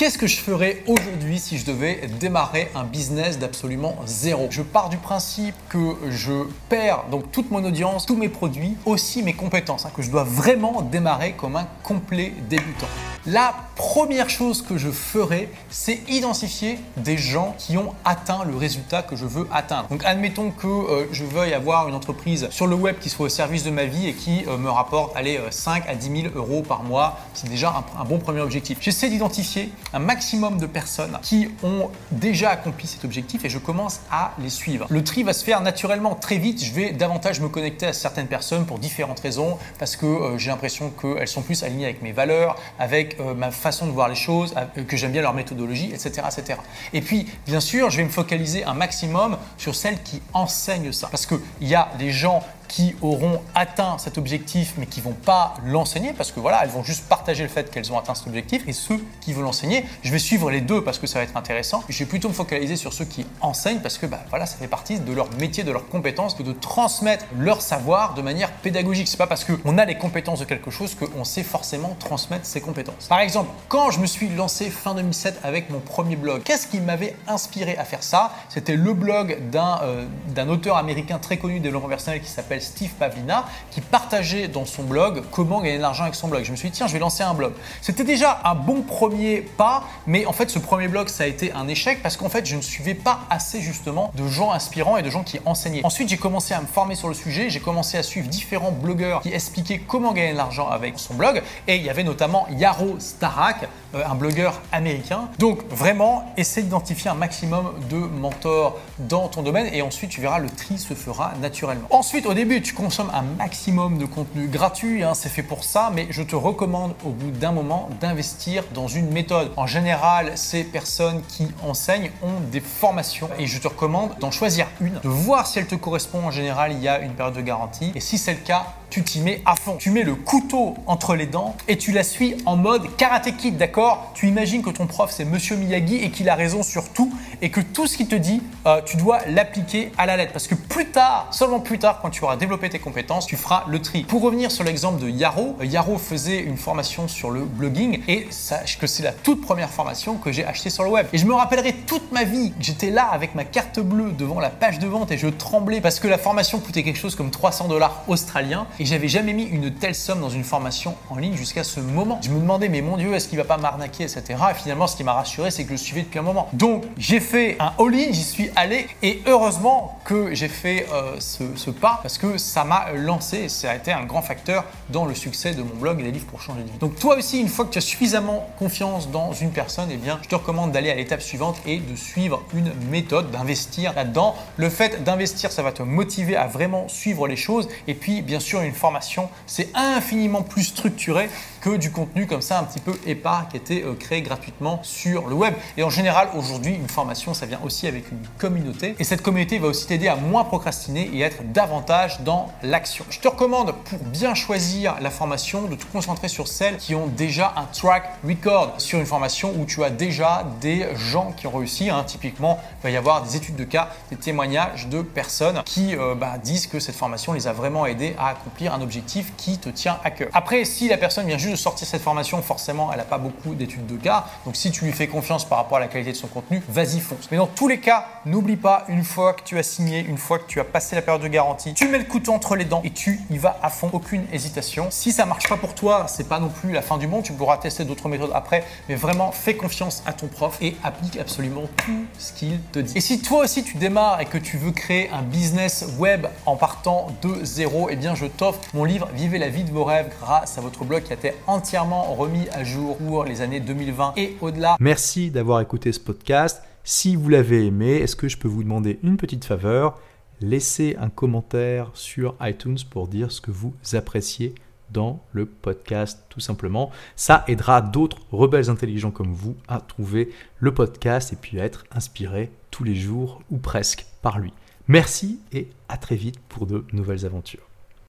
Qu'est-ce que je ferais aujourd'hui si je devais démarrer un business d'absolument zéro? Je pars du principe que je perds donc toute mon audience, tous mes produits, aussi mes compétences, hein, que je dois vraiment démarrer comme un complet débutant. La première chose que je ferai, c'est identifier des gens qui ont atteint le résultat que je veux atteindre. Donc admettons que euh, je veuille avoir une entreprise sur le web qui soit au service de ma vie et qui euh, me rapporte allez, 5 euh, à 10 000 euros par mois. C'est déjà un, un bon premier objectif. J'essaie d'identifier un maximum de personnes qui ont déjà accompli cet objectif et je commence à les suivre. Le tri va se faire naturellement très vite. Je vais davantage me connecter à certaines personnes pour différentes raisons parce que j'ai l'impression qu'elles sont plus alignées avec mes valeurs, avec euh, ma façon de voir les choses, euh, que j'aime bien leur méthodologie, etc., etc. Et puis, bien sûr, je vais me focaliser un maximum sur celles qui enseignent ça. Parce qu'il y a des gens qui auront atteint cet objectif mais qui vont pas l'enseigner parce que voilà, elles vont juste partager le fait qu'elles ont atteint cet objectif et ceux qui veulent l'enseigner, je vais suivre les deux parce que ça va être intéressant. Je vais plutôt me focaliser sur ceux qui enseignent parce que bah, voilà, ça fait partie de leur métier, de leurs compétences, que de transmettre leur savoir de manière pédagogique. C'est pas parce qu'on a les compétences de quelque chose qu'on sait forcément transmettre ses compétences. Par exemple, quand je me suis lancé fin 2007 avec mon premier blog, qu'est-ce qui m'avait inspiré à faire ça? C'était le blog d'un euh, auteur américain très connu de développement personnel qui s'appelle Steve Pavlina qui partageait dans son blog comment gagner de l'argent avec son blog. Je me suis dit, tiens, je vais lancer un blog. C'était déjà un bon premier pas, mais en fait, ce premier blog, ça a été un échec parce qu'en fait, je ne suivais pas assez justement de gens inspirants et de gens qui enseignaient. Ensuite, j'ai commencé à me former sur le sujet, j'ai commencé à suivre différents blogueurs qui expliquaient comment gagner de l'argent avec son blog et il y avait notamment Yaro Starak, euh, un blogueur américain. Donc vraiment, essaie d'identifier un maximum de mentors dans ton domaine et ensuite tu verras le tri se fera naturellement. Ensuite, au début, tu consommes un maximum de contenu gratuit, hein, c'est fait pour ça, mais je te recommande au bout d'un moment d'investir dans une méthode. En général, ces personnes qui enseignent ont des formations et je te recommande d'en choisir une, de voir si elle te correspond. En général, il y a une période de garantie et si c'est le cas, tu t'y mets à fond. Tu mets le couteau entre les dents et tu la suis en mode karaté kid, d'accord? Tu imagines que ton prof c'est Monsieur Miyagi et qu'il a raison sur tout et que tout ce qu'il te dit, euh, tu dois l'appliquer à la lettre. Parce que plus tard, seulement plus tard, quand tu auras développer tes compétences, tu feras le tri. Pour revenir sur l'exemple de Yaro, euh, Yaro faisait une formation sur le blogging et sache que c'est la toute première formation que j'ai achetée sur le web. Et je me rappellerai toute ma vie, j'étais là avec ma carte bleue devant la page de vente et je tremblais parce que la formation coûtait quelque chose comme 300 dollars australiens et j'avais jamais mis une telle somme dans une formation en ligne jusqu'à ce moment. Je me demandais, mais mon Dieu, est-ce qu'il va pas m'arnaquer, etc. Et finalement, ce qui m'a rassuré, c'est que je le suivais depuis un moment. Donc, j'ai fait un all-in, j'y suis allé et heureusement que j'ai fait euh, ce, pas parce que ça m'a lancé ça a été un grand facteur dans le succès de mon blog et des livres pour changer de vie. Donc toi aussi, une fois que tu as suffisamment confiance dans une personne, eh bien, je te recommande d'aller à l'étape suivante et de suivre une méthode, d'investir là-dedans. Le fait d'investir, ça va te motiver à vraiment suivre les choses. Et puis, bien sûr, une formation, c'est infiniment plus structuré que du contenu comme ça un petit peu épars qui était euh, créé gratuitement sur le web. Et en général, aujourd'hui, une formation, ça vient aussi avec une communauté. Et cette communauté va aussi t'aider à moins procrastiner et être davantage dans l'action. Je te recommande pour bien choisir la formation de te concentrer sur celles qui ont déjà un track record sur une formation où tu as déjà des gens qui ont réussi. Hein. Typiquement, il va y avoir des études de cas, des témoignages de personnes qui euh, bah, disent que cette formation les a vraiment aidés à accomplir un objectif qui te tient à cœur. Après, si la personne vient juste de sortir cette formation, forcément, elle n'a pas beaucoup d'études de cas. Donc, si tu lui fais confiance par rapport à la qualité de son contenu, vas-y, fonce. Mais dans tous les cas, n'oublie pas, une fois que tu as signé, une fois que tu as passé la période de garantie, tu mets le couteau entre les dents et tu y vas à fond, aucune hésitation. Si ça marche pas pour toi, c'est pas non plus la fin du monde. Tu pourras tester d'autres méthodes après, mais vraiment, fais confiance à ton prof et applique absolument tout ce qu'il te dit. Et si toi aussi tu démarres et que tu veux créer un business web en partant de zéro, eh bien, je t'offre mon livre Vivez la vie de vos rêves grâce à votre blog qui a été entièrement remis à jour pour les années 2020 et au-delà. Merci d'avoir écouté ce podcast. Si vous l'avez aimé, est-ce que je peux vous demander une petite faveur? Laissez un commentaire sur iTunes pour dire ce que vous appréciez dans le podcast tout simplement. Ça aidera d'autres rebelles intelligents comme vous à trouver le podcast et puis à être inspirés tous les jours ou presque par lui. Merci et à très vite pour de nouvelles aventures.